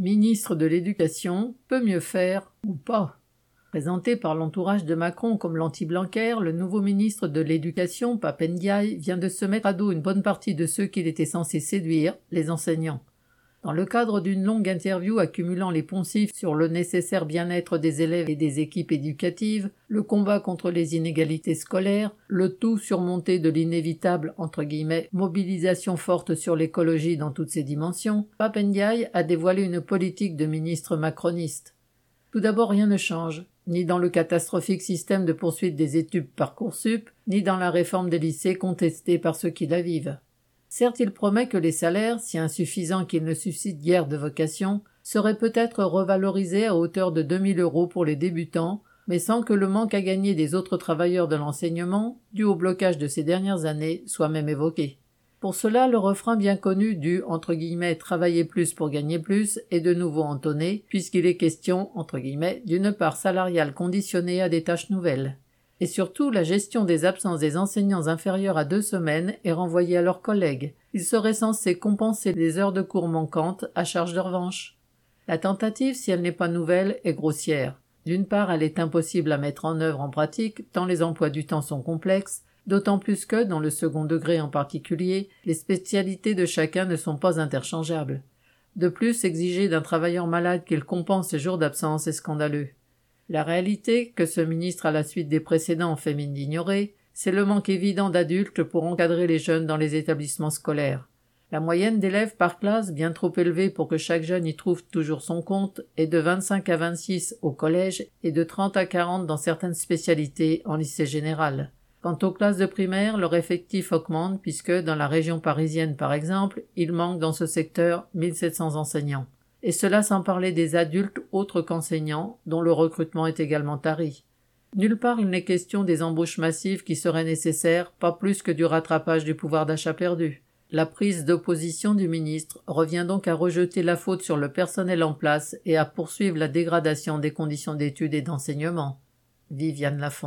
Ministre de l'Éducation peut mieux faire ou pas. Présenté par l'entourage de Macron comme l'anti-Blanquer, le nouveau ministre de l'Éducation, Papendiaï, vient de se mettre à dos une bonne partie de ceux qu'il était censé séduire, les enseignants. Dans le cadre d'une longue interview accumulant les poncifs sur le nécessaire bien-être des élèves et des équipes éducatives, le combat contre les inégalités scolaires, le tout surmonté de l'inévitable mobilisation forte sur l'écologie dans toutes ses dimensions, Papendiaï a dévoilé une politique de ministre macroniste. Tout d'abord rien ne change, ni dans le catastrophique système de poursuite des études Parcoursup, ni dans la réforme des lycées contestée par ceux qui la vivent. Certes, il promet que les salaires, si insuffisants qu'ils ne suscitent guère de vocation, seraient peut-être revalorisés à hauteur de 2000 euros pour les débutants, mais sans que le manque à gagner des autres travailleurs de l'enseignement, dû au blocage de ces dernières années, soit même évoqué. Pour cela, le refrain bien connu du entre guillemets travailler plus pour gagner plus est de nouveau entonné, puisqu'il est question entre guillemets d'une part salariale conditionnée à des tâches nouvelles. Et surtout, la gestion des absences des enseignants inférieurs à deux semaines est renvoyée à leurs collègues. Ils seraient censés compenser les heures de cours manquantes à charge de revanche. La tentative, si elle n'est pas nouvelle, est grossière. D'une part, elle est impossible à mettre en œuvre en pratique, tant les emplois du temps sont complexes, d'autant plus que, dans le second degré en particulier, les spécialités de chacun ne sont pas interchangeables. De plus, exiger d'un travailleur malade qu'il compense ses jours d'absence est scandaleux. La réalité, que ce ministre à la suite des précédents fait mine d'ignorer, c'est le manque évident d'adultes pour encadrer les jeunes dans les établissements scolaires. La moyenne d'élèves par classe, bien trop élevée pour que chaque jeune y trouve toujours son compte, est de 25 à 26 au collège et de 30 à 40 dans certaines spécialités en lycée général. Quant aux classes de primaire, leur effectif augmente puisque, dans la région parisienne par exemple, il manque dans ce secteur 1700 enseignants et cela sans parler des adultes autres qu'enseignants, dont le recrutement est également tari. Nulle part il n'est question des embauches massives qui seraient nécessaires, pas plus que du rattrapage du pouvoir d'achat perdu. La prise d'opposition du ministre revient donc à rejeter la faute sur le personnel en place et à poursuivre la dégradation des conditions d'études et d'enseignement. Viviane Lafont.